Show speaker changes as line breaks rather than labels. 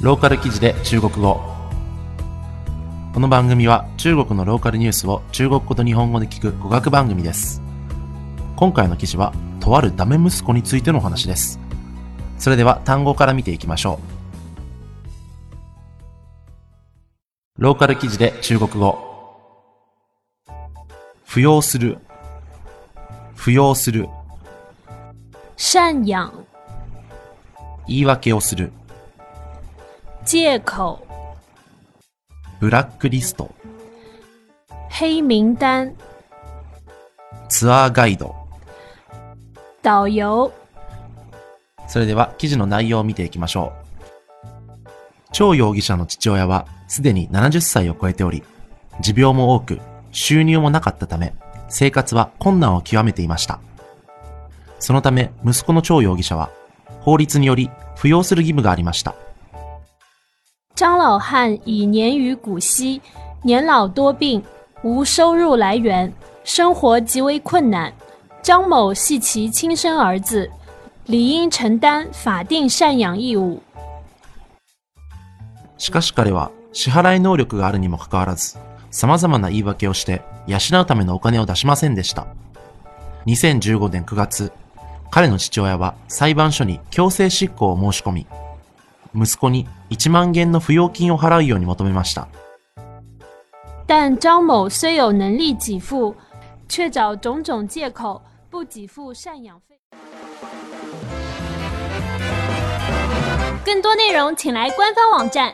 ローカル記事で中国語。この番組は中国のローカルニュースを中国語と日本語で聞く語学番組です。今回の記事はとあるダメ息子についてのお話です。それでは単語から見ていきましょう。ローカル記事で中国語。扶養する。扶養する。
赡養、
言い訳をする
借口、
ブラックリスト
黑名单、
ツアーガイド
导游、
それでは記事の内容を見ていきましょう。張容疑者の父親はすでに70歳を超えており、持病も多く、収入もなかったため、生活は困難を極めていました。そのため、息子の張容疑者は、法律により扶養する義務がありました。
张老汉已年逾古稀，年老多病，无收入来源，生活极为困难。张某系其亲生儿子，理应承担法定赡养义务。
しかし彼は支払い能力があるにもかかわらず、様々な言い訳をして養うためのお金を出しませんでした。2015年9月、彼の父親は裁判所に強制執行を申し込み、息子に 1万元の扶養金を払うように求めました。
但张某虽有能力给付，却找种种借口不给付赡养费。更多内容请来官方网站